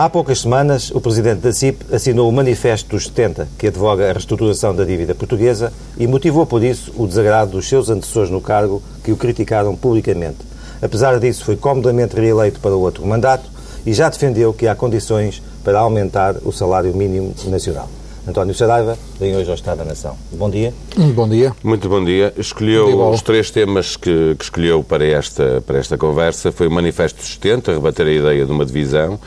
Há poucas semanas, o presidente da CIP assinou o Manifesto dos 70, que advoga a reestruturação da dívida portuguesa e motivou por isso o desagrado dos seus antecessores no cargo, que o criticaram publicamente. Apesar disso, foi comodamente reeleito para o outro mandato e já defendeu que há condições para aumentar o salário mínimo nacional. António Saraiva vem hoje ao Estado da Nação. Bom dia. Bom dia. Muito bom dia. Escolheu bom dia, os três temas que, que, escolheu para esta, para esta conversa. Foi o Manifesto 70, rebater a ideia de uma divisão,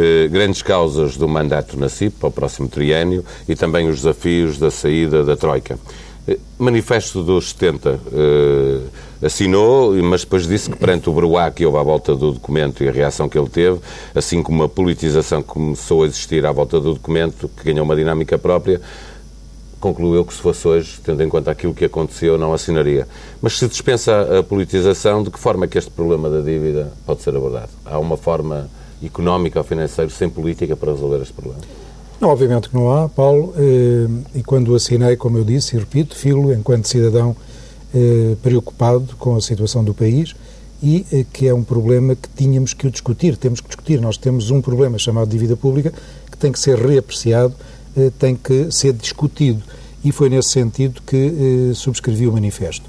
eh, grandes causas do mandato na CIP para o próximo triênio e também os desafios da saída da Troika. Eh, manifesto dos 70 eh, assinou, mas depois disse que perante o Bruá que houve à volta do documento e a reação que ele teve, assim como a politização que começou a existir à volta do documento, que ganhou uma dinâmica própria, concluiu que se fosse hoje, tendo em conta aquilo que aconteceu, não assinaria. Mas se dispensa a politização, de que forma é que este problema da dívida pode ser abordado? Há uma forma económica ou financeira sem política para resolver este problema? Não, obviamente que não há, Paulo, eh, e quando assinei, como eu disse e repito, filo enquanto cidadão eh, preocupado com a situação do país e eh, que é um problema que tínhamos que discutir, temos que discutir. Nós temos um problema chamado dívida pública que tem que ser reapreciado, tem que ser discutido e foi nesse sentido que subscrevi o manifesto.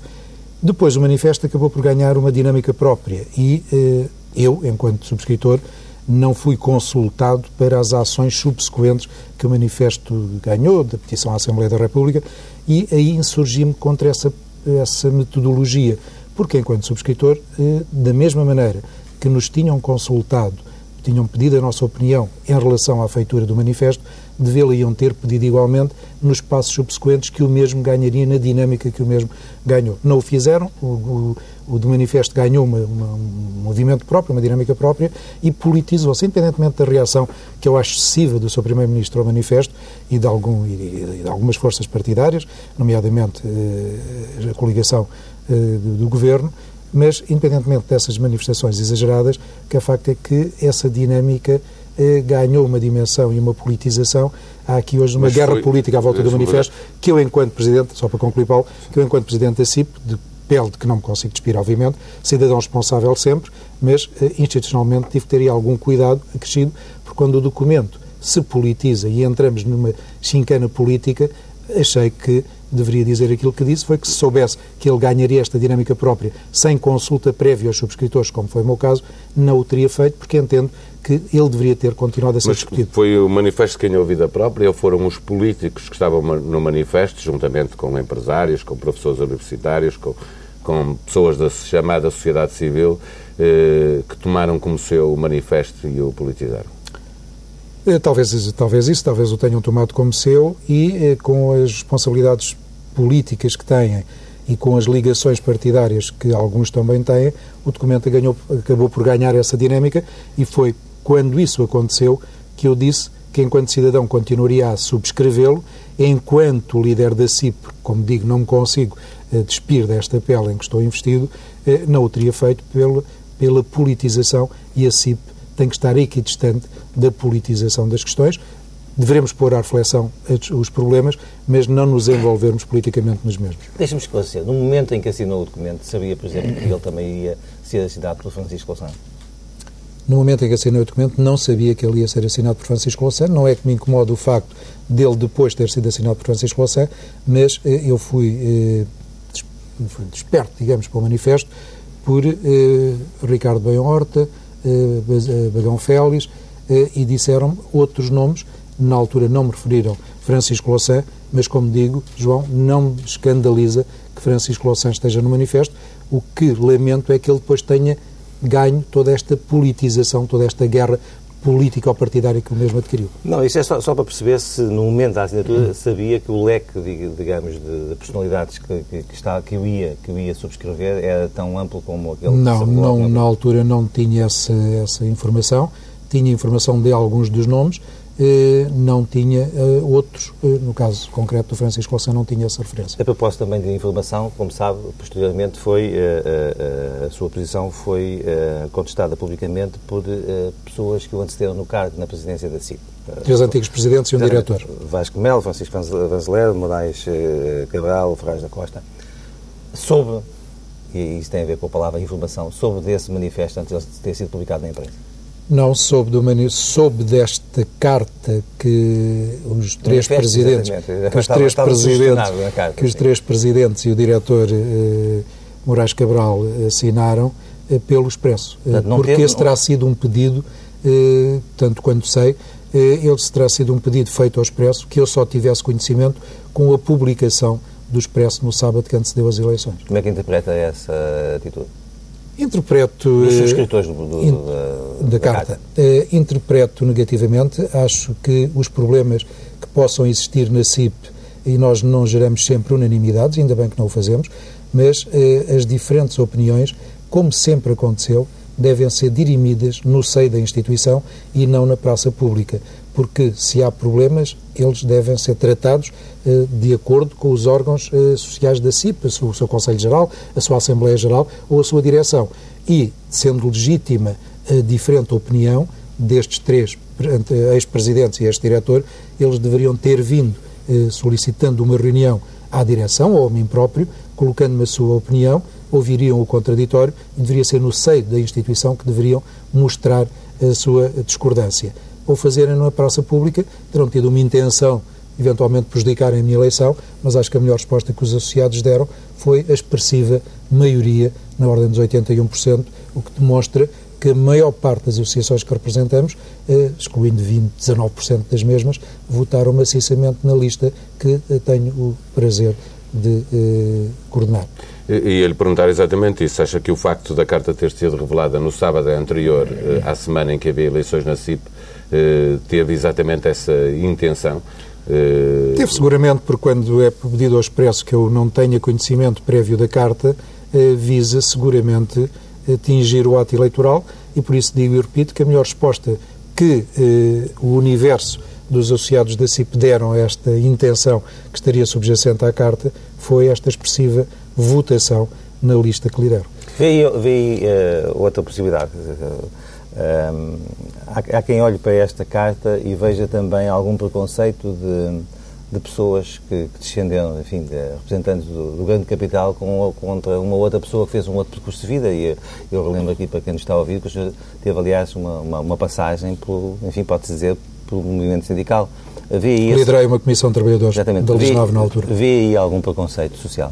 Depois o manifesto acabou por ganhar uma dinâmica própria e eu, enquanto subscritor, não fui consultado para as ações subsequentes que o manifesto ganhou, da petição à Assembleia da República, e aí insurgi-me contra essa, essa metodologia, porque enquanto subscritor, eh, da mesma maneira que nos tinham consultado, tinham pedido a nossa opinião em relação à feitura do manifesto, devê-lo ter pedido igualmente nos passos subsequentes que o mesmo ganharia na dinâmica que o mesmo ganhou. Não o fizeram, o, o, o do manifesto ganhou uma, uma, um movimento próprio, uma dinâmica própria e politizou-se, independentemente da reação que eu acho excessiva do seu Primeiro-Ministro ao manifesto e de, algum, e de algumas forças partidárias, nomeadamente eh, a coligação eh, do, do Governo, mas independentemente dessas manifestações exageradas, que a facto é que essa dinâmica eh, ganhou uma dimensão e uma politização. Há aqui hoje uma Mas guerra foi, política à volta do manifesto que eu, enquanto Presidente, só para concluir, Paulo, que eu, enquanto Presidente da CIP, de pele de que não me consigo despir, obviamente, cidadão responsável sempre, mas eh, institucionalmente tive que ter aí algum cuidado acrescido, porque quando o documento se politiza e entramos numa chincana política, achei que deveria dizer aquilo que disse, foi que se soubesse que ele ganharia esta dinâmica própria sem consulta prévia aos subscritores, como foi o meu caso, não o teria feito, porque entendo que ele deveria ter continuado a ser Mas discutido. Foi o manifesto que ganhou vida própria ou foram os políticos que estavam no manifesto, juntamente com empresários, com professores universitários, com, com pessoas da chamada sociedade civil, eh, que tomaram como seu o manifesto e o politizaram? Eh, talvez, talvez isso, talvez o tenham tomado como seu e eh, com as responsabilidades políticas que têm e com as ligações partidárias que alguns também têm, o documento ganhou, acabou por ganhar essa dinâmica e foi quando isso aconteceu que eu disse que enquanto cidadão continuaria a subscrevê-lo, enquanto líder da CIP, como digo, não me consigo eh, despir desta pele em que estou investido, não o teria feito pela, pela politização e a CIP tem que estar equidistante da politização das questões. Devemos pôr à reflexão os problemas, mas não nos envolvermos politicamente nos mesmos. Deixa-me esclarecer. No momento em que assinou o documento, sabia, por exemplo, que ele também ia ser assinado por Francisco Louçã? No momento em que assinei o documento, não sabia que ele ia ser assinado por Francisco Louçã. Não é que me incomoda o facto dele depois ter sido assinado por Francisco Louçã, mas eh, eu fui, eh, fui desperto, digamos, para o manifesto por eh, Ricardo Bem Horta, eh, eh, Bagão Félix, e disseram outros nomes, na altura não me referiram Francisco Louçã, mas como digo, João, não me escandaliza que Francisco Louçã esteja no manifesto, o que lamento é que ele depois tenha ganho toda esta politização, toda esta guerra política ou partidária que o mesmo adquiriu. Não, isso é só, só para perceber se no momento da assinatura sabia que o leque, digamos, de, de personalidades que, que, que, está, que, eu ia, que eu ia subscrever era tão amplo como aquele Não, não na altura não tinha essa, essa informação, tinha informação de alguns dos nomes, não tinha eh, outros, eh, no caso concreto do Francisco Louçã, não tinha essa referência. A propósito também de informação, como sabe, posteriormente foi, a sua posição foi contestada publicamente por pessoas que o antecederam no cargo na presidência da CIP. Três antigos presidentes e um diretor. Vasco Melo, Francisco Vanzeler, Moraes Cabral, Ferraz da Costa. Soube, e isso tem a ver com a palavra informação, soube desse manifesto antes de ter sido publicado na imprensa? Não soube, do, soube desta carta que os três presidentes, que os três presidentes, carta, que os três presidentes e o diretor eh, Moraes Cabral assinaram eh, pelo Expresso, eh, Portanto, porque teve, esse terá sido um pedido, eh, tanto quanto sei, eh, esse terá sido um pedido feito ao Expresso que eu só tivesse conhecimento com a publicação do Expresso no sábado que antecedeu as eleições. Como é que interpreta essa atitude? Interpreto. Dos subscritores do, do, in, da, da, carta. carta. Uh, interpreto negativamente. Acho que os problemas que possam existir na CIP, e nós não geramos sempre unanimidades, ainda bem que não o fazemos, mas uh, as diferentes opiniões, como sempre aconteceu, devem ser dirimidas no seio da instituição e não na praça pública, porque se há problemas, eles devem ser tratados eh, de acordo com os órgãos eh, sociais da CIP, o seu Conselho Geral, a sua Assembleia Geral ou a sua direção. E, sendo legítima a diferente opinião destes três ex-presidentes e ex-diretor, eles deveriam ter vindo eh, solicitando uma reunião à direção ou a mim próprio, colocando-me a sua opinião, ouviriam o contraditório e deveria ser no seio da instituição que deveriam mostrar a sua discordância. Ou fazerem na praça pública, terão tido uma intenção eventualmente prejudicar a minha eleição, mas acho que a melhor resposta que os associados deram foi a expressiva maioria, na ordem dos 81%, o que demonstra que a maior parte das associações que representamos, eh, excluindo 20, 19% das mesmas, votaram maciçamente na lista que eh, tenho o prazer de eh, coordenar. E ele perguntar exatamente isso. Acha que o facto da carta ter sido revelada no sábado anterior, à semana em que havia eleições na CIP, teve exatamente essa intenção? Uh... Teve seguramente, porque quando é pedido ao Expresso que eu não tenha conhecimento prévio da carta, uh, visa seguramente atingir o ato eleitoral e por isso digo e repito que a melhor resposta que uh, o universo dos associados da CIP deram a esta intenção que estaria subjacente à carta foi esta expressiva votação na lista que lidero. Vê, vê outra possibilidade. Um, há, há, quem olhe para esta carta e veja também algum preconceito de, de pessoas que, que, descenderam, enfim, de representantes do, do, grande capital com, contra uma outra pessoa que fez um outro percurso de vida. E eu, eu relembro aqui para quem nos está a ouvir que teve, aliás, uma, uma, uma passagem, por, enfim, pode-se dizer, pelo movimento sindical. Vê aí Liderei uma comissão de trabalhadores Exatamente. da Lisnave na altura. Vê aí algum preconceito social?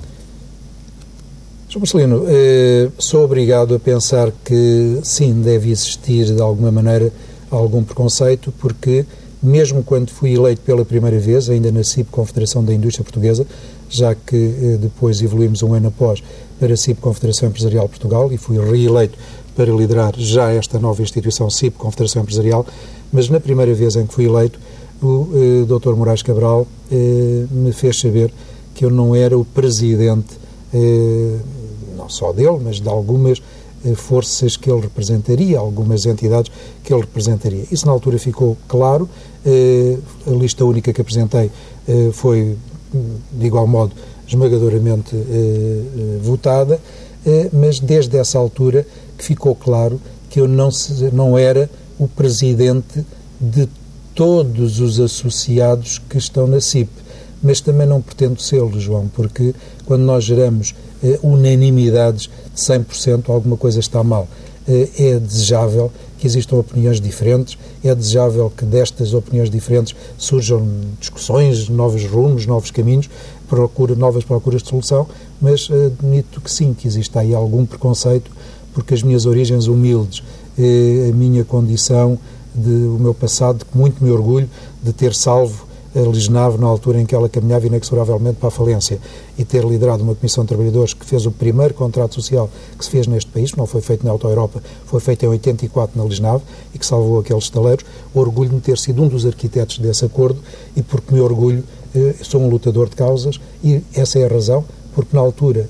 Sr. Marcelino, eh, sou obrigado a pensar que sim, deve existir de alguma maneira algum preconceito, porque mesmo quando fui eleito pela primeira vez, ainda na CIP Confederação da Indústria Portuguesa, já que eh, depois evoluímos um ano após para a CIP Confederação Empresarial Portugal e fui reeleito para liderar já esta nova instituição CIP Confederação Empresarial, mas na primeira vez em que fui eleito, o eh, Dr. Moraes Cabral eh, me fez saber que eu não era o presidente eh, não só dele, mas de algumas eh, forças que ele representaria, algumas entidades que ele representaria. Isso na altura ficou claro. Eh, a lista única que apresentei eh, foi, de igual modo, esmagadoramente votada, mas desde essa altura que ficou claro que eu não, não era o presidente de todos os associados que estão na CIP. Mas também não pretendo sê-lo, João, porque quando nós geramos eh, unanimidades de 100%, alguma coisa está mal. Eh, é desejável que existam opiniões diferentes, é desejável que destas opiniões diferentes surjam discussões, novos rumos, novos caminhos, procura, novas procuras de solução, mas eh, admito que sim, que existe aí algum preconceito, porque as minhas origens humildes, a minha condição, de, o meu passado, de que muito me orgulho de ter salvo Lisnave na altura em que ela caminhava inexoravelmente para a falência e ter liderado uma comissão de trabalhadores que fez o primeiro contrato social que se fez neste país, não foi feito na Auto Europa, foi feito em 84 na Lisnave e que salvou aqueles estaleiros. Orgulho-me de ter sido um dos arquitetos desse acordo e porque me orgulho, eh, sou um lutador de causas e essa é a razão, porque na altura,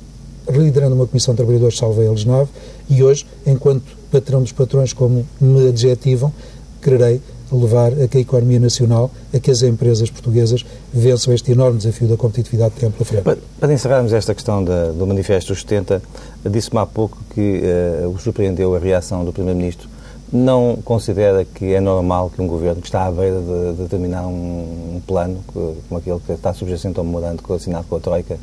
liderando uma comissão de trabalhadores, salvei a Lisnave e hoje, enquanto patrão dos patrões, como me adjetivam, quererei levar a que a economia nacional, a que as empresas portuguesas vençam este enorme desafio da competitividade de tempo pela frente. Para, para encerrarmos esta questão da, do Manifesto 70, disse-me há pouco que uh, o surpreendeu a reação do Primeiro-Ministro. Não considera que é normal que um governo que está à beira de, de terminar um, um plano, como aquele que está subjacente ao memorando assinado com a Troika,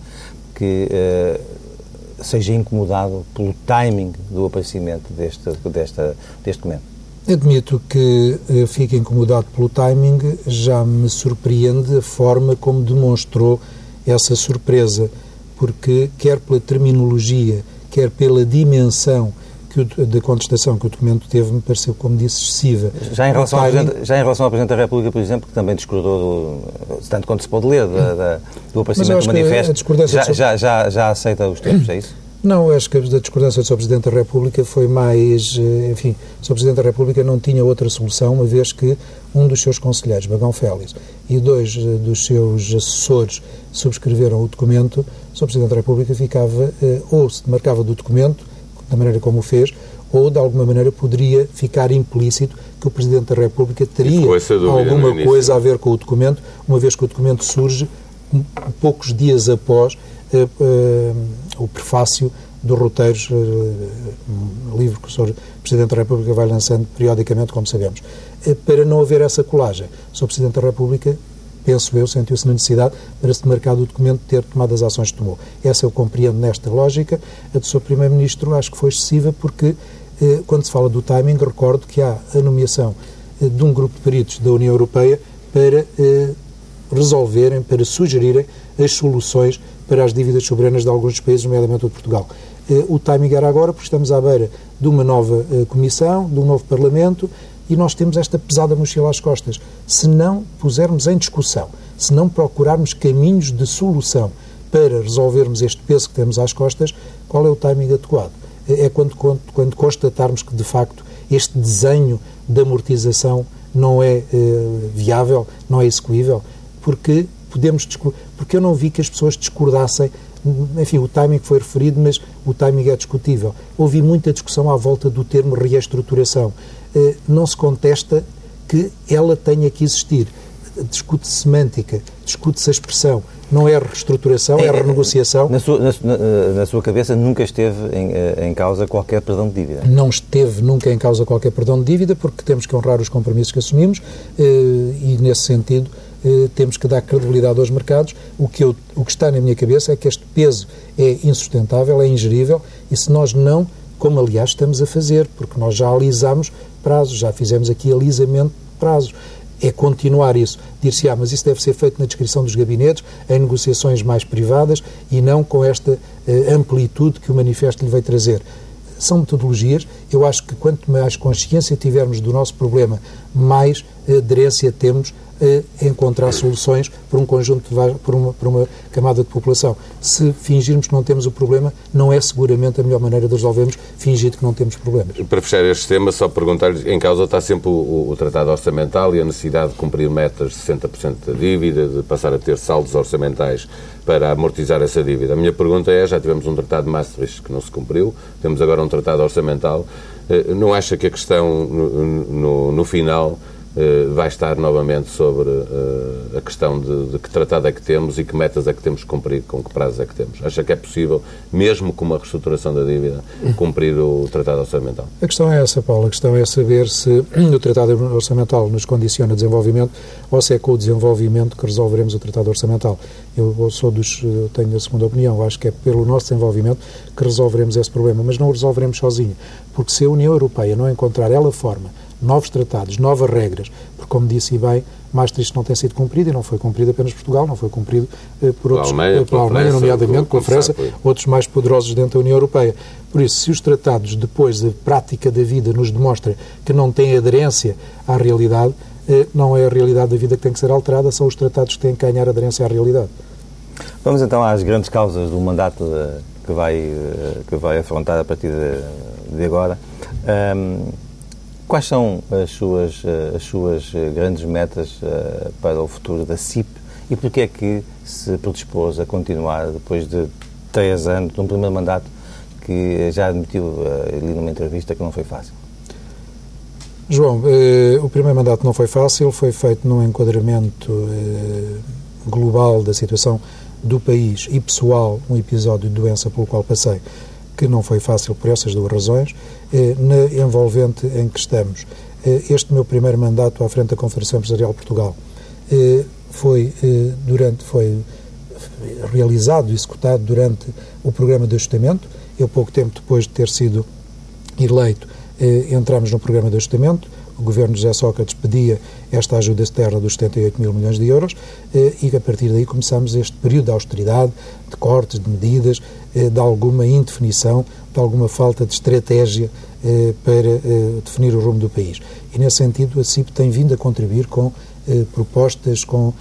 que uh, seja incomodado pelo timing do aparecimento deste, desta, deste documento? Admito que fique incomodado pelo timing, já me surpreende a forma como demonstrou essa surpresa, porque quer pela terminologia, quer pela dimensão de contestação que o documento teve me pareceu, como disse, excessiva. Já em, relação ao Presidente, já em relação ao Presidente da República, por exemplo, que também discordou, do, tanto quanto se pode ler, da, da, do aparecimento do manifesto, já, já, já, já aceita os termos, é isso? Não, acho que a discordância do Sr. Presidente da República foi mais. Eh, enfim, o Sr. Presidente da República não tinha outra solução, uma vez que um dos seus conselheiros, Bagão Félix, e dois eh, dos seus assessores subscreveram o documento, o Sr. Presidente da República ficava, eh, ou se marcava do documento, da maneira como o fez, ou de alguma maneira poderia ficar implícito que o Presidente da República teria alguma coisa a ver com o documento, uma vez que o documento surge poucos dias após uh, uh, o prefácio dos roteiros, uh, um livro que o Sr. Presidente da República vai lançando periodicamente, como sabemos. para não haver essa colagem, o Sr. Presidente da República penso eu, sentiu-se na necessidade, para se demarcar do documento, ter tomado as ações que tomou. Essa eu compreendo nesta lógica. A do Sr. Primeiro-Ministro acho que foi excessiva porque, eh, quando se fala do timing, recordo que há a nomeação eh, de um grupo de peritos da União Europeia para eh, resolverem, para sugerirem as soluções para as dívidas soberanas de alguns dos países, nomeadamente o de Portugal. Eh, o timing era agora, porque estamos à beira de uma nova eh, Comissão, de um novo Parlamento, e nós temos esta pesada mochila às costas. Se não pusermos em discussão, se não procurarmos caminhos de solução para resolvermos este peso que temos às costas, qual é o timing adequado? É quando, quando, quando constatarmos que, de facto, este desenho de amortização não é eh, viável, não é execuível, porque podemos porque eu não vi que as pessoas discordassem enfim, o timing foi referido, mas o timing é discutível. Houve muita discussão à volta do termo reestruturação. Eh, não se contesta que ela tenha que existir. Discute-se semântica, discute-se a expressão. Não é reestruturação, é, é renegociação. Na sua, na, na sua, cabeça nunca esteve em, eh, em, causa qualquer perdão de dívida? Não esteve nunca em causa qualquer perdão de dívida, porque temos que honrar os compromissos que assumimos eh, e, nesse sentido, temos que dar credibilidade aos mercados. O que, eu, o que está na minha cabeça é que este peso é insustentável, é ingerível e se nós não como aliás estamos a fazer, porque nós já alisamos prazos, já fizemos aqui alisamento de prazos. É continuar isso. Dir-se, ah, mas isso deve ser feito na descrição dos gabinetes, em negociações mais privadas e não com esta uh, amplitude que o manifesto lhe veio trazer. São metodologias. Eu acho que quanto mais consciência tivermos do nosso problema, mais aderência temos a encontrar soluções para um conjunto, de, para, uma, uma camada de população. Se fingirmos que não temos o problema, não é seguramente a melhor maneira de resolvermos, fingir que não temos problemas. Para fechar este tema, só perguntar-lhe, em causa está sempre o, o, Tratado Orçamental e a necessidade de cumprir metas de 60% da dívida, de passar a ter saldos orçamentais para amortizar essa dívida. A minha pergunta é, já tivemos um Tratado de Maastricht que não se cumpriu, temos agora um Tratado Orçamental, eh, não acha que a questão no, no, no final eh, vai estar novamente sobre uh, a questão de, de, que tratado é que temos e que metas é que temos que cumprir, com que prazos é que temos. Acha que é possível, mesmo com uma reestruturação da dívida, cumprir o tratado orçamental? A questão é essa, Paulo. A questão é saber se o tratado orçamental nos condiciona desenvolvimento ou se é com o desenvolvimento que resolveremos o tratado orçamental. Eu sou dos, eu tenho a segunda opinião. Acho que é pelo nosso desenvolvimento que resolveremos esse problema, mas não o resolveremos sozinho, porque se a União Europeia não encontrar ela forma novos tratados, novas regras, porque, como disse bem, Maastricht não tem sido cumprido e não foi cumprido apenas por Portugal, não foi cumprido eh, por outros, eh, pela Alemanha, nomeadamente pela França, outros mais poderosos dentro da União Europeia. Por isso, se os tratados, depois da prática da vida, nos demonstra que não têm aderência à realidade, eh, não é a realidade da vida que tem que ser alterada, são os tratados que têm que ganhar aderência à realidade. Vamos então às grandes causas do mandato de, que, vai, eh, que vai afrontar a partir de, de agora. Um, Quais são as suas, eh, as suas eh, grandes metas eh, para o futuro da CIP e porquê é que se predispôs a continuar depois de três anos, de um primeiro mandato que já admitiu ali numa entrevista que não foi fácil? João, eh, o primeiro mandato não foi fácil, foi feito num enquadramento eh, global da situação do país e pessoal, um episódio de doença pelo qual passei que não foi fácil por essas duas razões, eh, na envolvente em que estamos. Eh, este meu primeiro mandato à frente da Confederação Empresarial Portugal eh, foi, durante, foi realizado, executado durante o programa de ajustamento. Eu, pouco tempo depois de ter sido eleito, entramos no programa de ajustamento, o governo José Sócrates pedia esta ajuda externa dos 78 mil milhões de euros eh, e a partir daí começamos este período de austeridade, de cortes, de medidas, eh, de alguma indefinição, de alguma falta de estratégia eh, para definir o rumo do país. E nesse sentido a CIP tem vindo a contribuir com propostas, com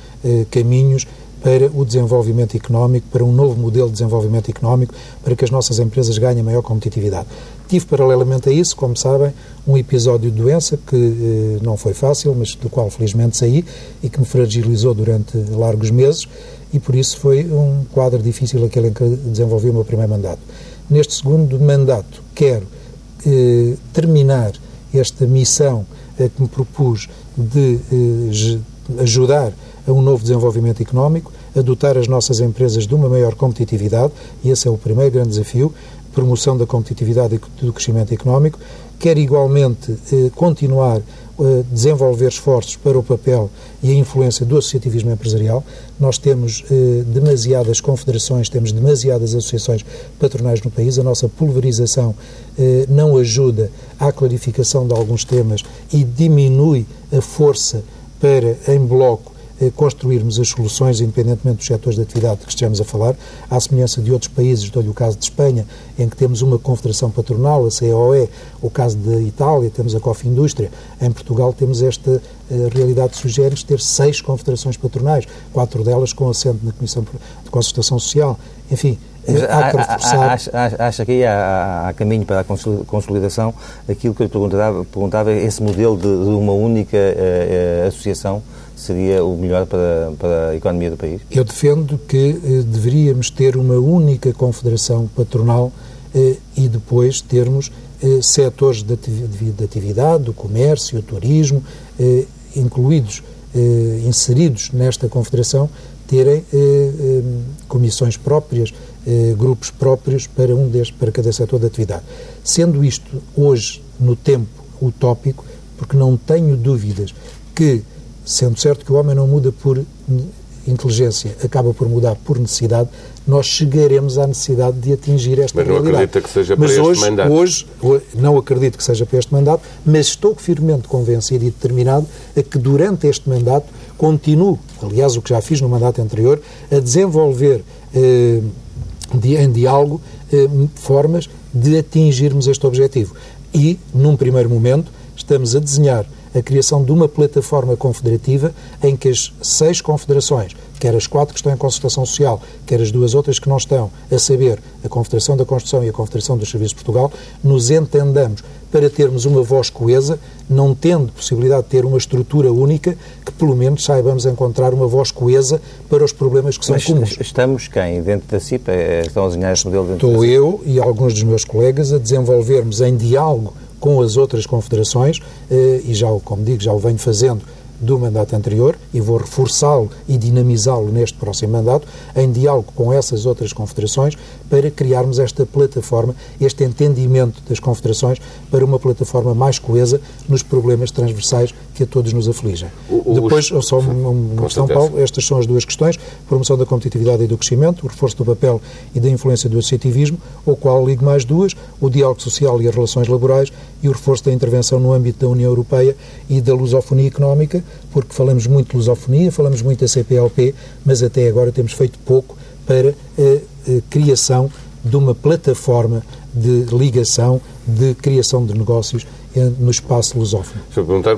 caminhos para o desenvolvimento económico, para um novo modelo de desenvolvimento económico, para que as nossas empresas ganhem maior competitividade. Tive, paralelamente a isso, como sabem, um episódio de doença que eh, não foi fácil, mas do qual felizmente saí e que me fragilizou durante largos meses e por isso foi um quadro difícil aquele em que desenvolvi o meu primeiro mandato. Neste segundo mandato, quero eh, terminar esta missão eh, que me propus de eh, ajudar a um novo desenvolvimento económico, a dotar as nossas empresas de uma maior competitividade, e esse é o primeiro grande desafio, promoção da competitividade e do crescimento económico, quer igualmente eh, continuar a eh, desenvolver esforços para o papel e a influência do associativismo empresarial. Nós temos eh, demasiadas confederações, temos demasiadas associações patronais no país, a nossa pulverização eh, não ajuda à clarificação de alguns temas e diminui a força para, em bloco, construirmos as soluções, independentemente dos setores de atividade que estejamos a falar, à semelhança de outros países, dou-lhe o caso de Espanha, em que temos uma confederação patronal, a COE, o caso da Itália, temos a COF Indústria, em Portugal temos esta eh, realidade sugere ter seis confederações patronais, quatro delas com assento na Comissão de Consultação Social. Enfim, mas há que reforçar. Acha, que há, há, caminho para a consolidação aquilo que eu perguntava, perguntava esse modelo de, de uma única uh, associação seria o melhor para, para a economia do país? Eu defendo que eh, deveríamos ter uma única confederação patronal eh, e depois termos eh, setores de, de atividade, do comércio, o turismo, incluídos, inseridos nesta confederação, terem comissões próprias, grupos próprios para, um destes, para cada setor de atividade. Sendo isto hoje, no tempo, utópico, porque não tenho dúvidas que sendo certo que o homem não muda por inteligência, acaba por mudar por necessidade, nós chegaremos à necessidade de atingir esta mas realidade. Mas não acredita que seja mas para hoje, este mandato? Hoje, não acredito que seja para este mandato, mas estou firmemente convencido e determinado a que durante este mandato continuo, aliás, o que já fiz no mandato anterior, a desenvolver eh, em diálogo eh, formas de atingirmos este objetivo. E, num primeiro momento, estamos a desenhar a criação de uma plataforma confederativa em que as seis confederações, quer as quatro que estão em consultação social, quer as duas outras que não estão, a saber, a Confederação da Construção e a Confederação dos Serviços de Portugal, nos entendamos para termos uma voz coesa, não tendo possibilidade de ter uma estrutura única, que pelo menos saibamos encontrar uma voz coesa para os problemas que são Mas comuns. Estamos quem? Dentro da CIP? É, estão a desenhar este modelo dentro Estou eu e alguns dos meus colegas a desenvolvermos em diálogo com as outras confederações, eh, e já, como digo, já o venho fazendo do mandato anterior e vou reforçá-lo e dinamizá-lo neste próximo mandato, em diálogo com essas outras confederações, para criarmos esta plataforma, este entendimento das confederações para uma plataforma mais coesa nos problemas transversais que a todos nos afligem. O, Depois, só uma, uma questão, Paulo, estas são as duas questões, promoção da competitividade e do crescimento, o reforço do papel e da influência do associativismo, ao qual ligo mais duas, o diálogo social e as relações laborais e o reforço da intervenção no âmbito da União Europeia e da lusofonia económica, porque falamos muito de lusofonia, falamos muito da CPLP, mas até agora temos feito pouco para a, a criação de uma plataforma de ligação, de criação de negócios no espaço lusófono. Se eu perguntar,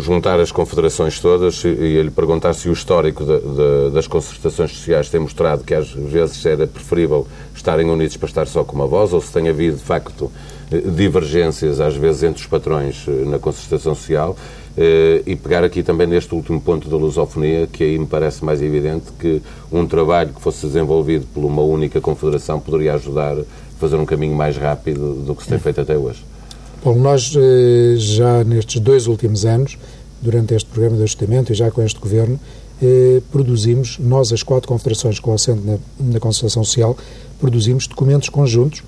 juntar as confederações todas e, lhe perguntar se o histórico de, de, das concertações sociais tem mostrado que às vezes era preferível estarem unidos para estar só com uma voz, ou se tem havido, de facto, eh, divergências, às vezes, entre os patrões eh, na concertação social, eh, e pegar aqui também neste último ponto da lusofonia, que aí me parece mais evidente que um trabalho que fosse desenvolvido por uma única confederação poderia ajudar a fazer um caminho mais rápido do que se tem feito até hoje. Bom, nós eh, já nestes dois últimos anos, durante este programa de ajustamento e já com este governo, eh, produzimos, nós as quatro confederações com assento na, na Constituição Social, produzimos documentos conjuntos,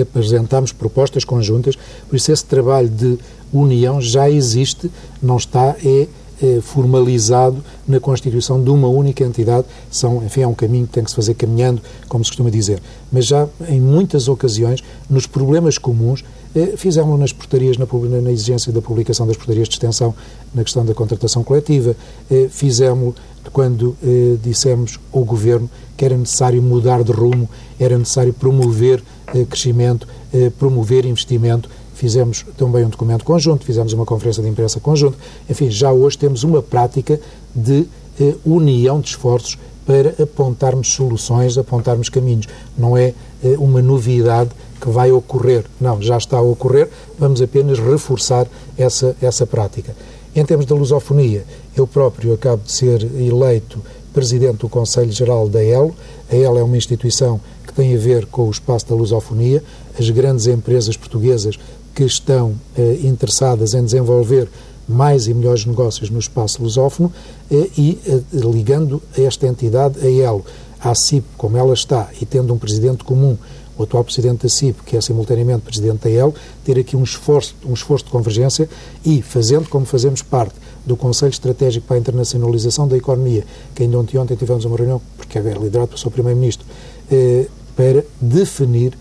apresentámos propostas conjuntas, por isso esse trabalho de união já existe, não está é eh, formalizado na constituição de uma única entidade. São, enfim, é um caminho que tem que se fazer caminhando, como se costuma dizer. Mas já em muitas ocasiões, nos problemas comuns, eh, fizemos nas portarias, na, na, exigência da publicação das portarias de extensão, na questão da contratação coletiva, eh, fizemos quando eh, dissemos ao Governo que era necessário mudar de rumo, era necessário promover eh, crescimento, eh, promover investimento, fizemos também um documento conjunto, fizemos uma conferência de imprensa conjunto. Enfim, já hoje temos uma prática de eh, união de esforços para apontarmos soluções, apontarmos caminhos. Não é eh, uma novidade que vai ocorrer. Não, já está a ocorrer, vamos apenas reforçar essa, essa prática. Em termos da lusofonia, eu próprio acabo de ser eleito presidente do Conselho Geral da ELO. A ELO é uma instituição que tem a ver com o espaço da lusofonia. As grandes empresas portuguesas que estão eh, interessadas em desenvolver mais e melhores negócios no espaço lusófono eh, e eh, ligando esta entidade, a ELO, à CIP, como ela está, e tendo um presidente comum, o atual presidente da CIP, que é simultaneamente presidente da ELO, ter aqui um esforço, um esforço de convergência e, fazendo como fazemos parte do Conselho Estratégico para a Internacionalização da Economia, que ainda ontem, ontem tivemos uma reunião, porque é liderado pelo seu Primeiro-Ministro, eh, para definir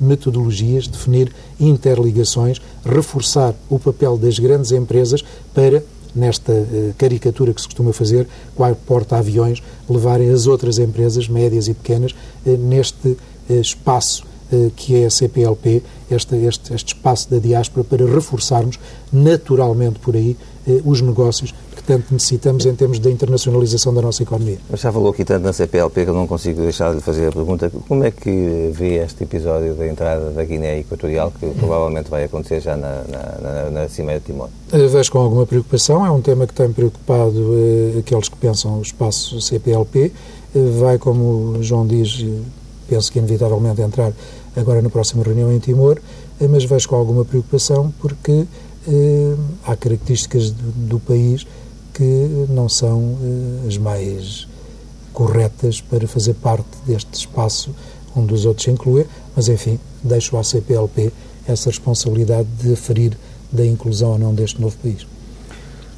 metodologias, definir interligações, reforçar o papel das grandes empresas para nesta eh, caricatura que se costuma fazer, qual porta-aviões, levarem as outras empresas, médias e pequenas, eh, neste espaço que é a CPLP, este, este, este espaço da diáspora, para reforçarmos naturalmente por aí os negócios tanto necessitamos em termos da internacionalização da nossa economia. Mas já falou aqui tanto na CPLP que eu não consigo deixar de fazer a pergunta como é que vê este episódio da entrada da Guiné Equatorial que provavelmente vai acontecer já na, na, na, na Cimeira de Timor? Vejo com alguma preocupação, é um tema que tem preocupado eh, aqueles que pensam o espaço CPLP, eh, vai, como o João diz, eh, penso que inevitavelmente entrar agora na próxima reunião em Timor, eh, mas vejo com alguma preocupação porque eh, há características do, do país que não são uh, as mais corretas para fazer parte deste espaço onde os outros se mas enfim, deixo à CPLP essa responsabilidade de aferir da inclusão ou não deste novo país.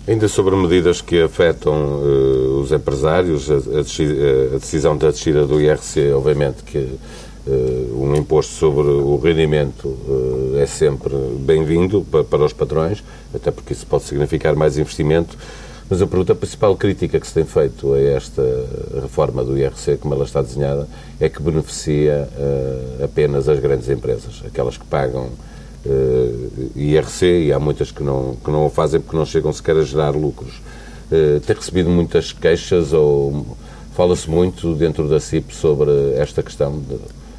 Ainda sobre medidas que afetam uh, os empresários, a, a, decisão da descida do IRC, obviamente que uh, um imposto sobre o rendimento uh, é sempre bem-vindo para, para, os patrões, até porque isso pode significar mais investimento. Mas eu pergunto, a principal crítica que se tem feito a esta reforma do IRC, como ela está desenhada, é que beneficia uh, apenas as grandes empresas, aquelas que pagam uh, eh, IRC, e há muitas que não, que não o fazem porque não chegam sequer a gerar lucros. Uh, tem recebido muitas queixas ou fala-se muito dentro da CIP sobre esta questão? De...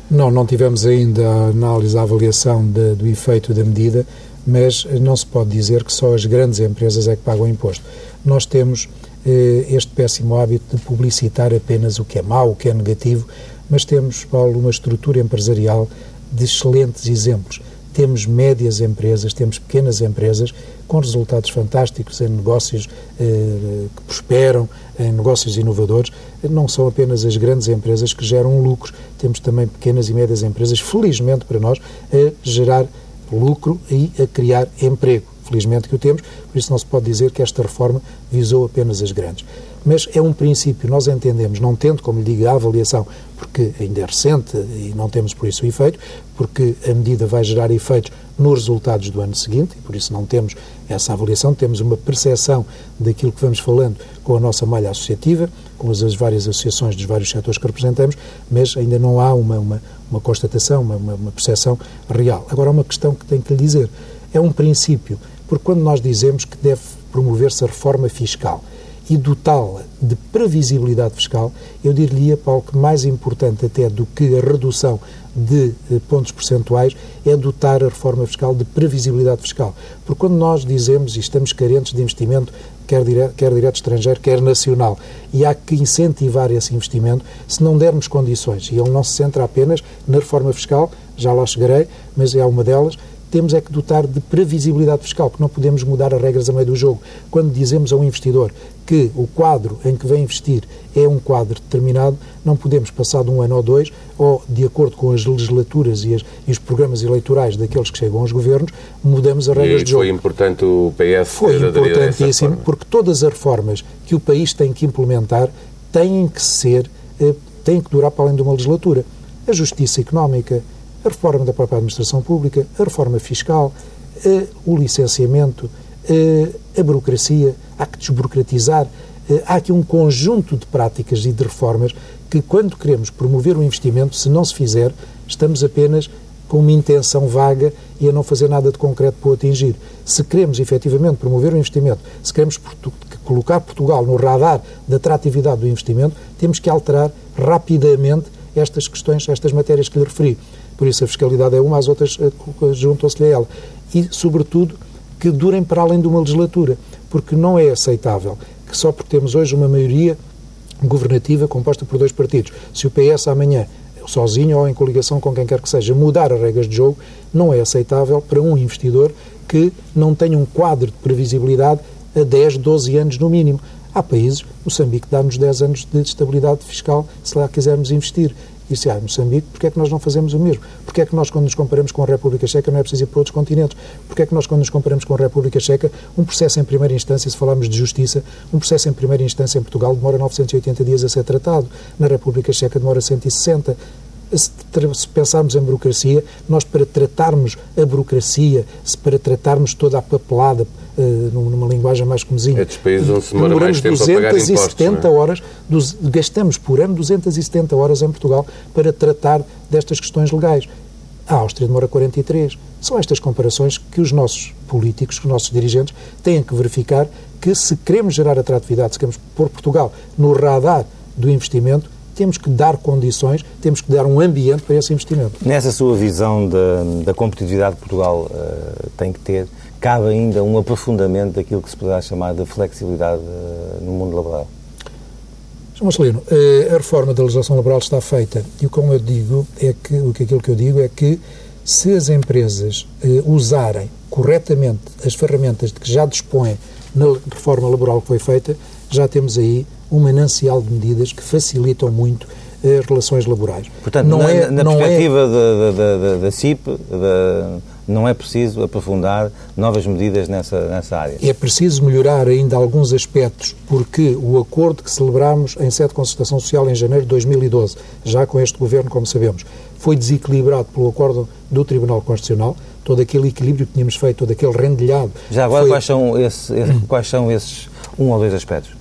Não, não tivemos ainda a análise, a avaliação de, do efeito da medida, mas não se pode dizer que só as grandes empresas é que pagam imposto nós temos eh, este péssimo hábito de publicitar apenas o que é mau, o que é negativo, mas temos, Paulo, uma estrutura empresarial de excelentes exemplos. Temos médias empresas, temos pequenas empresas com resultados fantásticos em negócios eh, que prosperam, em negócios inovadores. Não são apenas as grandes empresas que geram lucros, temos também pequenas e médias empresas, felizmente para nós, a gerar lucro e a criar emprego felizmente que o temos, por isso não se pode dizer que esta reforma visou apenas as grandes. Mas é um princípio, nós entendemos, não tendo, como lhe digo, a avaliação, porque ainda é recente e não temos por isso efeito, porque a medida vai gerar efeitos nos resultados do ano seguinte, e por isso não temos essa avaliação, temos uma percepção daquilo que vamos falando com a nossa malha associativa, com as, várias associações dos vários setores que representamos, mas ainda não há uma, uma, uma constatação, uma, uma percepção real. Agora, há uma questão que tenho que lhe dizer. É um princípio porque quando nós dizemos que deve promover-se a reforma fiscal e dotá-la de previsibilidade fiscal, eu diria, Paulo, que mais importante até do que a redução de eh, pontos percentuais é dotar a reforma fiscal de previsibilidade fiscal. Porque quando nós dizemos e estamos carentes de investimento, quer direto, quer direto estrangeiro, quer nacional, e há que incentivar esse investimento, se não dermos condições, e ele não se centra apenas na reforma fiscal, já lá chegarei, mas é uma delas, temos é que dotar de previsibilidade fiscal, porque não podemos mudar as regras a meio do jogo. Quando dizemos a um investidor que o quadro em que vem investir é um quadro determinado, não podemos, passado um ano ou dois, ou de acordo com as legislaturas e, as, e os programas eleitorais daqueles que chegam aos governos, mudamos as regras e de jogo. Foi importante o PS Foi importantíssimo, porque todas as reformas que o país tem que implementar têm que ser, eh, têm que durar para além de uma legislatura. A justiça económica, a reforma da própria administração pública, a reforma fiscal, o licenciamento, a burocracia, há que desburocratizar. Há aqui um conjunto de práticas e de reformas que, quando queremos promover o investimento, se não se fizer, estamos apenas com uma intenção vaga e a não fazer nada de concreto para o atingir. Se queremos efetivamente promover o investimento, se queremos colocar Portugal no radar da atratividade do investimento, temos que alterar rapidamente estas questões, estas matérias que lhe referi. Por isso a fiscalidade é uma, as outras juntam-se-lhe a ela. E, sobretudo, que durem para além de uma legislatura, porque não é aceitável que só porque temos hoje uma maioria governativa composta por dois partidos, se o PS amanhã, sozinho ou em coligação com quem quer que seja, mudar as regras de jogo, não é aceitável para um investidor que não tenha um quadro de previsibilidade a 10, 12 anos no mínimo. Há países, Moçambique dá-nos 10 anos de estabilidade fiscal se lá quisermos investir. E se há Moçambique, porquê é que nós não fazemos o mesmo? Porquê é que nós, quando nos comparamos com a República Checa, não é preciso ir para outros continentes? Porquê é que nós, quando nos comparamos com a República Checa, um processo em primeira instância, se falarmos de justiça, um processo em primeira instância em Portugal demora 980 dias a ser tratado, na República Checa demora 160 se pensarmos em burocracia, nós para tratarmos a burocracia, se para tratarmos toda a papelada, numa linguagem mais comezinha, é países onde se demora mais tempo 270 impostos, é? horas, dos, gastamos por ano 270 horas em Portugal para tratar destas questões legais. A Áustria demora 43. São estas comparações que os nossos políticos, os nossos dirigentes, têm que verificar que se queremos gerar atratividade, se queremos pôr Portugal no radar do investimento, temos que dar condições, temos que dar um ambiente para esse investimento. Nessa sua visão da, da competitividade que Portugal uh, tem que ter, cabe ainda um aprofundamento daquilo que se poderá chamar de flexibilidade uh, no mundo laboral? Sr. Marcelino, uh, a reforma da legislação laboral está feita e como eu digo é que, o que aquilo que eu digo é que se as empresas usarem corretamente as ferramentas de que já dispõem na reforma laboral que foi feita, já temos aí um manancial de medidas que facilitam muito as relações laborais. Portanto, não na, é, na não é- perspectiva é... da, da, da, da CIP, da, não é preciso aprofundar novas medidas nessa, nessa área. É preciso melhorar ainda alguns aspectos, porque o acordo que celebramos em sede de consultação social em janeiro de 2012, já com este governo, como sabemos, foi desequilibrado pelo acordo do Tribunal Constitucional, todo aquele equilíbrio que tínhamos feito, todo aquele rendilhado. Já agora, foi... quais, são esse, esse, quais são esses um ou dois aspectos?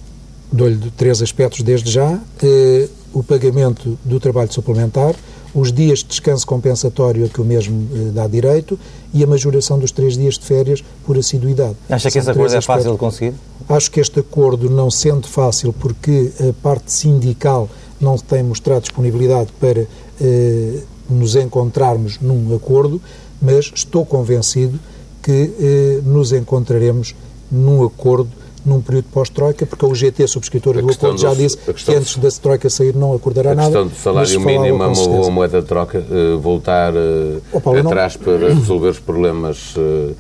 Dou-lhe três aspectos desde já. Eh, o pagamento do trabalho suplementar, os dias de descanso compensatório a que o mesmo eh, dá direito e a majoração dos três dias de férias por assiduidade. Acha que esse acordo é fácil de conseguir? Acho que este acordo, não sendo fácil, porque a parte sindical não tem mostrado disponibilidade para eh, nos encontrarmos num acordo, mas estou convencido que eh, nos encontraremos num acordo num período pós-Troika, porque a UGT, subscritora do acordo, já disse que antes da Troika sair não acordará nada. A questão do salário mínimo boa moeda de troca, uh, voltar uh, oh, Paulo, atrás não... para resolver os problemas uh,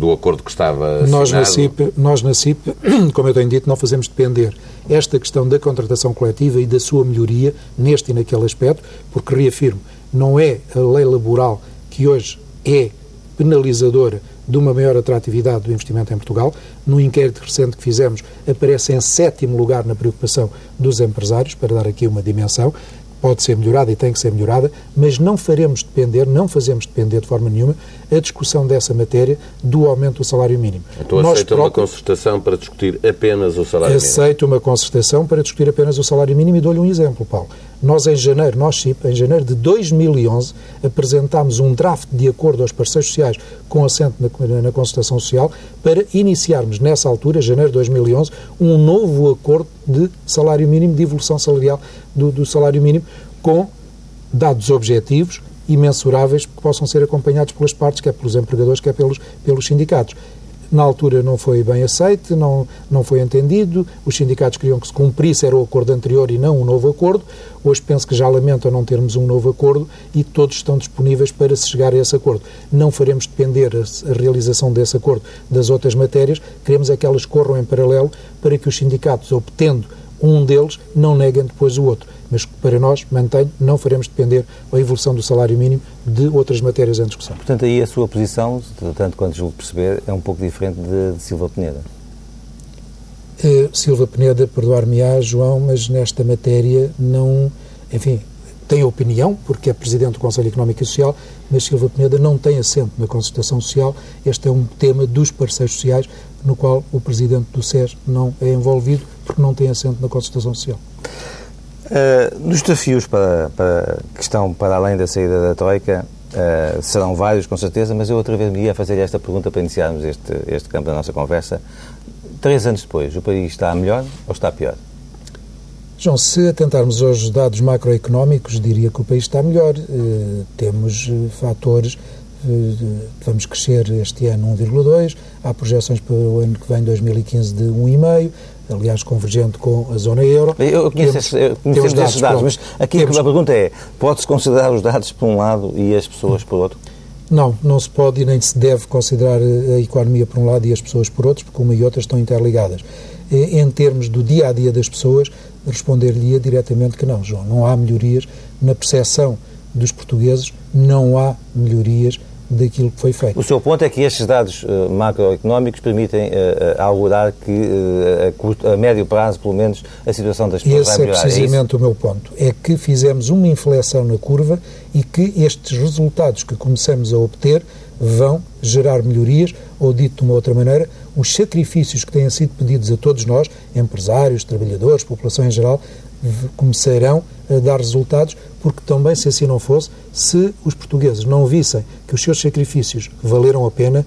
do acordo que estava nós na, CIP, nós na CIP, como eu tenho dito, não fazemos depender esta questão da contratação coletiva e da sua melhoria neste e naquele aspecto, porque reafirmo, não é a lei laboral que hoje é penalizadora de uma maior atratividade do investimento em Portugal. No inquérito recente que fizemos, aparece em sétimo lugar na preocupação dos empresários, para dar aqui uma dimensão. Pode ser melhorada e tem que ser melhorada, mas não faremos depender, não fazemos depender de forma nenhuma a discussão dessa matéria do aumento do salário mínimo. Então Nós aceita próprio... uma concertação para discutir apenas o salário mínimo? Aceito uma concertação para discutir apenas o salário mínimo e dou-lhe um exemplo, Paulo. Nós, em janeiro, nós, CIP, em janeiro de 2011, apresentámos um draft de acordo aos parceiros sociais com assento na, na consultação social para iniciarmos, nessa altura, janeiro de 2011, um novo acordo de salário mínimo, de evolução salarial do, do salário mínimo, com dados objetivos e mensuráveis que possam ser acompanhados pelas partes, quer pelos empregadores, quer pelos, pelos sindicatos. na altura não foi bem aceite, não, não foi entendido, os sindicatos queriam que se cumprisse, era o acordo anterior e não um novo acordo. Hoje penso que já lamentam não termos um novo acordo e todos estão disponíveis para se chegar a esse acordo. Não faremos depender a, a realização desse acordo das outras matérias, queremos é que elas corram em paralelo para que os sindicatos, obtendo um deles, não neguem depois o outro mas para nós, mantenho, não faremos depender a evolução do salário mínimo de outras matérias em discussão. Portanto, aí a sua posição, tanto quanto julgo perceber, é um pouco diferente de, de Silva Peneda. Uh, Silva Peneda, perdoar-me-á, João, mas nesta matéria não, enfim, tem opinião, porque é Presidente do Conselho Económico e Social, mas Silva Peneda não tem assento na concertação social. Este é um tema dos parceiros sociais, no qual o Presidente do SES não é envolvido, porque não tem assento na concertação social. Uh, nos desafios para, para, que estão para além da saída da Troika, uh, serão vários com certeza, mas eu outra vez me ia fazer esta pergunta para iniciarmos este, este campo da nossa conversa. Três anos depois, o país está melhor ou está pior? João, se atentarmos aos dados macroeconómicos, diria que o país está melhor. Uh, temos fatores vamos crescer este ano 1,2, há projeções para o ano que vem, 2015, de 1,5, aliás, convergente com a zona euro. Eu conheço, temos, eu conheço dados, esses dados, mas aqui temos, a pergunta é, pode-se considerar os dados por um lado e as pessoas por outro? Não, não se pode e nem se deve considerar a economia por um lado e as pessoas por outro, porque uma e outra estão interligadas. Em termos do dia a dia das pessoas, responder-lhe diretamente que não, João. Não há melhorias na percepção dos portugueos, não há melhorias daquilo que foi feito. O seu ponto é que estes dados uh, macroeconómicos permitem uh, augurar que uh, a, a, médio prazo, pelo menos, a situação das pessoas Esse vai melhorar. Esse é precisamente é o meu ponto. É que fizemos uma inflexão na curva e que estes resultados que começamos a obter vão gerar melhorias, ou dito de uma outra maneira, os sacrifícios que têm sido pedidos a todos nós, empresários, trabalhadores, população em geral, começarão a dar resultados, porque também, se assim não fosse, se os portugueses não vissem que os seus sacrifícios valeram a pena,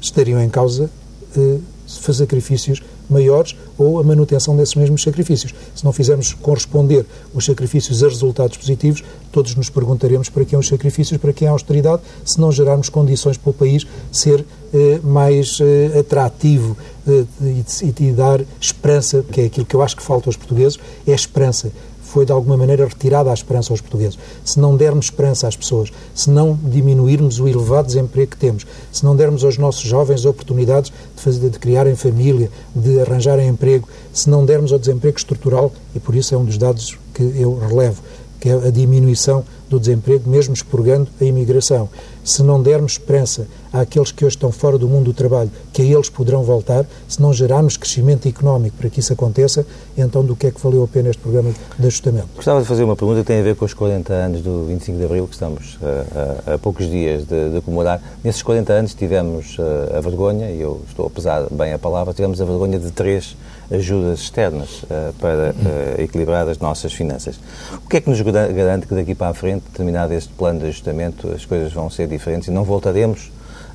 estariam em causa eh, sacrifícios maiores ou a manutenção desses mesmos sacrifícios. Se não fizermos corresponder os sacrifícios a resultados positivos, todos nos perguntaremos para quem os sacrifícios, para quem a austeridade, se não gerarmos condições para o país ser eh, mais eh, atrativo eh, e, e dar esperança, que é aquilo que eu acho que falta aos portugueses, é esperança foi de alguma maneira retirada a esperança aos portugueses. Se não dermos esperança às pessoas, se não diminuirmos o elevado desemprego que temos, se não dermos aos nossos jovens oportunidades de, fazer, de criarem família, de arranjarem emprego, se não dermos ao desemprego estrutural, e por isso é um dos dados que eu relevo, que é a diminuição do desemprego, mesmo expurgando a imigração. Se não dermos esperança àqueles que hoje estão fora do mundo do trabalho, que a eles poderão voltar, se não gerarmos crescimento económico para que isso aconteça, então do que é que valeu a pena este programa de ajustamento? Gostava de fazer uma pergunta que tem a ver com os 40 anos do 25 de Abril, que estamos a, eh, a, a poucos dias de, de, comemorar. Nesses 40 anos tivemos eh, a vergonha, e eu estou a pesar bem a palavra, tivemos a vergonha de três ajudas externas uh, para uh, equilibrar as nossas finanças. O que é que nos garante que daqui para a frente, terminado este plano de ajustamento, as coisas vão ser diferentes e não voltaremos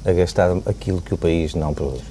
a gastar aquilo que o país não produz?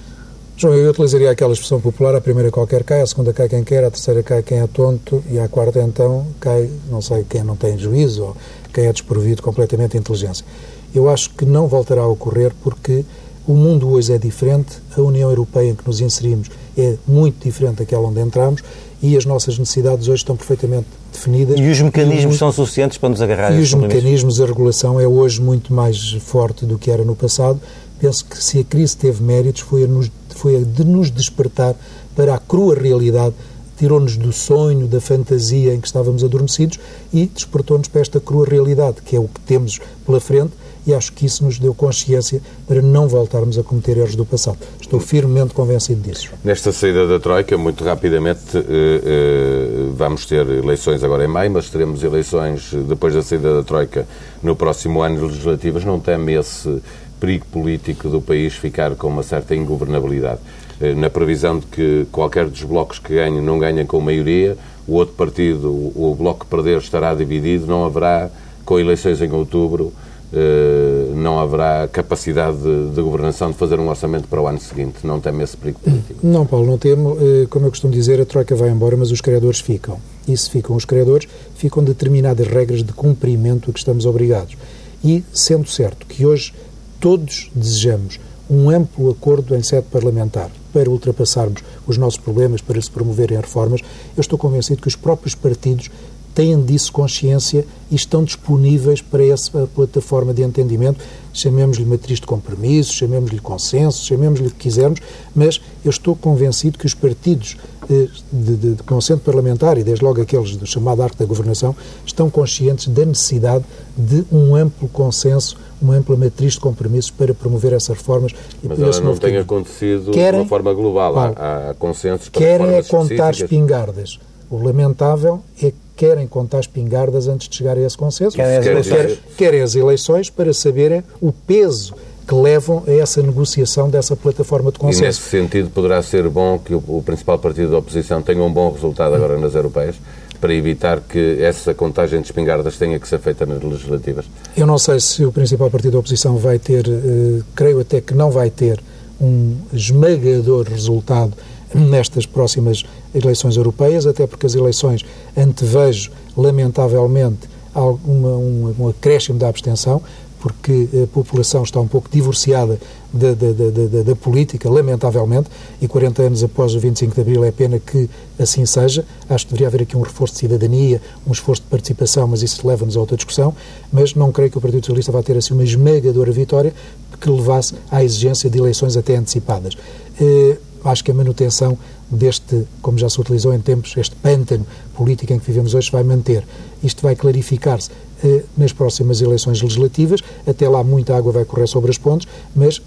João, eu utilizaria aquela expressão popular, a primeira qualquer cai, a segunda cai quem quer, a terceira cai quem é tonto e a quarta então cai, não sei, quem não tem juízo ou quem é desprovido completamente de inteligência. Eu acho que não voltará a ocorrer porque o mundo hoje é diferente, a União Europeia em que nos inserimos é muito diferente daquela onde entramos e as nossas necessidades hoje estão perfeitamente definidas. E os mecanismos e, são suficientes para nos agarrar E os mecanismos, a regulação é hoje muito mais forte do que era no passado. Penso que se a crise teve méritos foi a, nos, foi a de nos despertar para a crua realidade tirou-nos do sonho, da fantasia em que estávamos adormecidos e despertou-nos para esta crua realidade, que é o que temos pela frente e acho que isso nos deu consciência para não voltarmos a cometer erros do passado. Estou firmemente convencido disso. Nesta saída da Troika, muito rapidamente, eh, eh, vamos ter eleições agora em maio, mas teremos eleições depois da saída da Troika no próximo ano legislativas. Não teme esse perigo político do país ficar com uma certa ingovernabilidade? Eh, na previsão de que qualquer dos blocos que ganhe não ganha com maioria, o outro partido, o bloco que perder, estará dividido, não haverá, com eleições em outubro, eh, não haverá capacidade de, de, governação de fazer um orçamento para o ano seguinte. Não teme esse perigo político? Não, Paulo, não temo. Eh, como eu costumo dizer, a Troika vai embora, mas os criadores ficam. E se ficam os criadores, ficam determinadas regras de cumprimento a que estamos obrigados. E sendo certo que hoje todos desejamos um amplo acordo em sede parlamentar para ultrapassarmos os nossos problemas, para se promoverem reformas, eu estou convencido que os próprios partidos têm disso consciência e estão disponíveis para essa plataforma de entendimento. Chamemos-lhe matriz de compromisso, chamemos-lhe consenso, chamemos-lhe o que quisermos, mas eu estou convencido que os partidos eh, de, de, de consenso parlamentar e desde logo aqueles do chamado arco da governação estão conscientes da necessidade de um amplo consenso, uma ampla matriz de compromissos para promover essas reformas. E Mas ela não tem acontecido querem, de uma forma global. há, há consensos para Querem é contar espingardas. O lamentável é que querem contar espingardas antes de chegar a esse consenso. Querem as eleições, querem as eleições para saberem o peso que levam a essa negociação dessa plataforma de consenso. E nesse sentido poderá ser bom que o, principal partido da oposição tenha um bom resultado agora nas europeias? para evitar que essa contagem de espingardas tenha que ser feita nas legislativas? Eu não sei se o principal partido da oposição vai ter, eh, creio até que não vai ter um esmagador resultado nestas próximas eleições europeias, até porque as eleições antevejo, lamentavelmente, alguma, um, um acréscimo da abstenção, porque a população está um pouco divorciada da, da, da, da, política, lamentavelmente, e 40 anos após o 25 de Abril é pena que assim seja. Acho que deveria haver aqui um reforço de cidadania, um esforço de participação, mas isso leva-nos a outra discussão. Mas não creio que o Partido Socialista vá ter assim uma esmagadora vitória que levasse à exigência de eleições até antecipadas. Eh, acho que a manutenção deste, como já se utilizou em tempos, este pântano político em que vivemos hoje vai manter. Isto vai clarificar-se eh, nas próximas eleições legislativas. Até lá muita água vai correr sobre as pontes, mas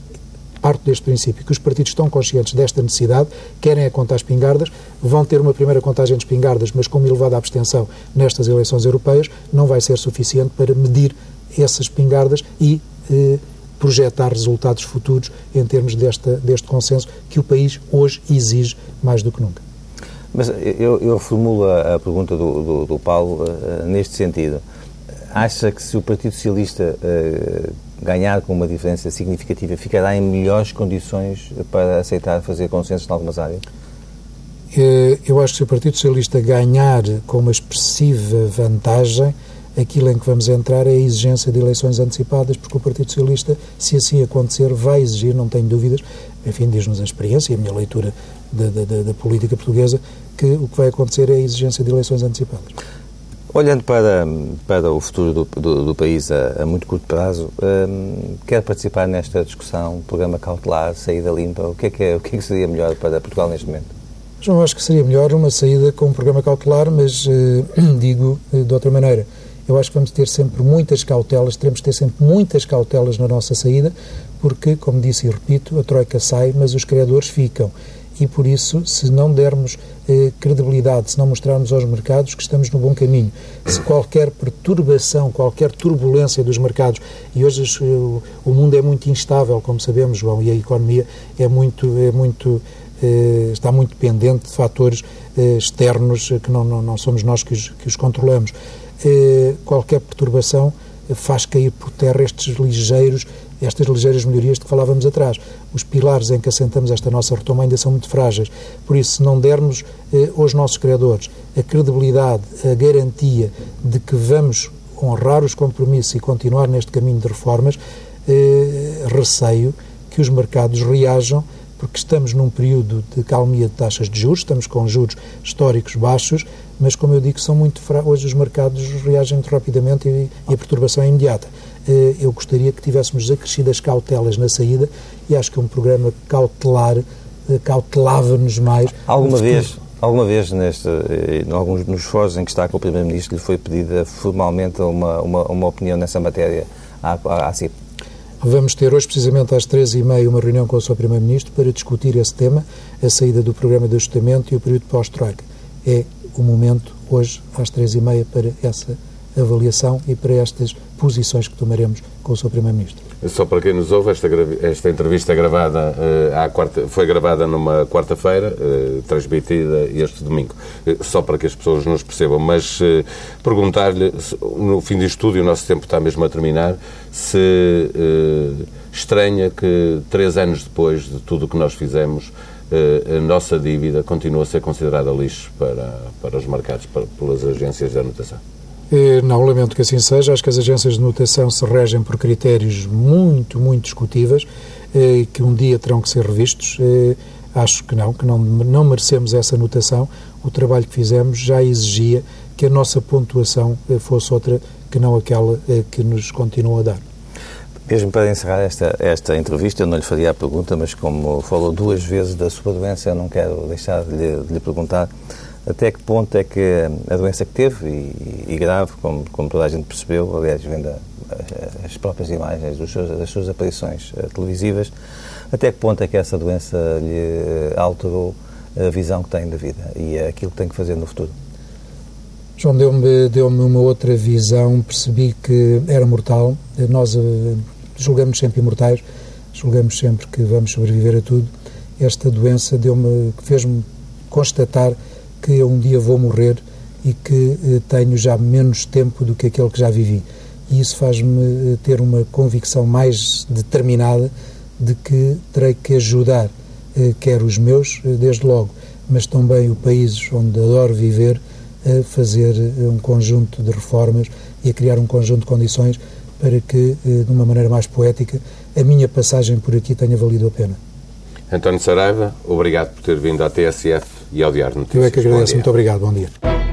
parte deste princípio que os partidos estão conscientes desta necessidade, querem a contar espingardas, vão ter uma primeira contagem de espingardas, mas com uma elevada abstenção nestas eleições europeias, não vai ser suficiente para medir essas espingardas e eh, projetar resultados futuros em termos desta, deste consenso que o país hoje exige mais do que nunca. Mas eu, eu formulo a, pergunta do, do, do Paulo uh, neste sentido. Acha que se o Partido Socialista uh, ganhar com uma diferença significativa, ficará em melhores condições para aceitar fazer consensos em algumas áreas? Eh, eu acho que se o Partido Socialista ganhar com uma expressiva vantagem, aquilo em que vamos entrar é a exigência de eleições antecipadas, porque o Partido Socialista, se assim acontecer, vai exigir, não tenho dúvidas, enfim, diz-nos a experiência e a minha leitura da, da, da, política portuguesa, que o que vai acontecer é a exigência de eleições antecipadas. Olhando para, para o futuro do, do, do país a, a, muito curto prazo, um, quer participar nesta discussão, programa cautelar, saída limpa? O que é que, é, o que, é que seria melhor para Portugal neste momento? João, acho que seria melhor uma saída com um programa cautelar, mas uh, digo uh, de outra maneira eu acho que vamos ter sempre muitas cautelas, teremos de ter sempre muitas cautelas na nossa saída, porque, como disse e repito, a Troika sai, mas os criadores ficam. E por isso, se não dermos eh, credibilidade, se não mostrarmos aos mercados que estamos no bom caminho, se qualquer perturbação, qualquer turbulência dos mercados, e hoje eh, o mundo é muito instável, como sabemos, João, e a economia é muito, é muito eh, está muito dependente de fatores eh, externos que não, não, não somos nós que os, que os controlamos. Eh, qualquer perturbação faz cair por terra estes ligeiros, estas ligeiras melhorias de que falávamos atrás. Os pilares em que assentamos esta nossa retoma ainda são muito frágeis. Por isso, se não dermos eh, aos nossos criadores a credibilidade, a garantia de que vamos honrar os compromissos e continuar neste caminho de reformas, eh, receio que os mercados reajam porque estamos num período de calmia de taxas de juros, estamos com juros históricos baixos, mas como eu digo, são muito hoje os mercados reagem muito rapidamente e, e a perturbação é imediata. Eh, eu gostaria que tivéssemos acrescidas cautelas na saída e acho que um programa cautelar eh, cautelava-nos mais. Alguma vez, alguma vez neste, eh, em alguns nos fóruns em que está com o Primeiro-Ministro lhe foi pedida formalmente uma, uma, uma opinião nessa matéria à, à, à CIP? Vamos ter hoje, precisamente às três e meia, uma reunião com o Sr. Primeiro-Ministro para discutir esse tema, a saída do programa de ajustamento e o período pós-troika. É o momento, hoje, às três e meia, para essa avaliação e para estas posições que tomaremos com o Sr. Primeiro-Ministro. Só para quem nos ouve, esta, esta entrevista é gravada, uh, quarta, foi gravada numa quarta-feira, uh, transmitida este domingo. Uh, só para que as pessoas nos percebam. Mas perguntar-lhe, no fim tudo, e o nosso tempo está mesmo a terminar, se estranha que três anos depois de tudo o que nós fizemos, a nossa dívida continua a ser considerada lixo para, para os mercados, para, pelas agências de anotação. Não lamento que assim seja. Acho que as agências de notação se regem por critérios muito, muito discutíveis. e que um dia terão que ser revistos. Acho que não, que não, não merecemos essa notação. O trabalho que fizemos já exigia que a nossa pontuação fosse outra que não aquela que nos continua a dar. Mesmo para encerrar esta, esta entrevista, eu não lhe faria a pergunta, mas como falou duas vezes da sua doença, eu não quero deixar de lhe, de lhe perguntar até que ponto é que a doença que teve, e, e grave, como, como toda a gente percebeu, aliás, vendo as próprias imagens dos das suas aparições uh, televisivas, até que ponto é que essa doença lhe alterou a visão que tem da vida e aquilo que tem que fazer no futuro? João deu-me deu uma outra visão, percebi que era mortal. Nós uh, julgamos sempre imortais, julgamos sempre que vamos sobreviver a tudo. Esta doença deu-me, fez-me constatar que eu um dia vou morrer e que eh, tenho já menos tempo do que aquele que já vivi. E isso faz-me eh, ter uma convicção mais determinada de que terei que ajudar, eh, quer os meus, desde logo, mas também o país onde adoro viver, a fazer um conjunto de reformas e a criar um conjunto de condições para que, de uma maneira mais poética, a minha passagem por aqui tenha valido a pena. António Saraiva, obrigado por ter vindo à TSF e ao Diário Notícias. Eu é que agradeço. Muito obrigado. Bom dia.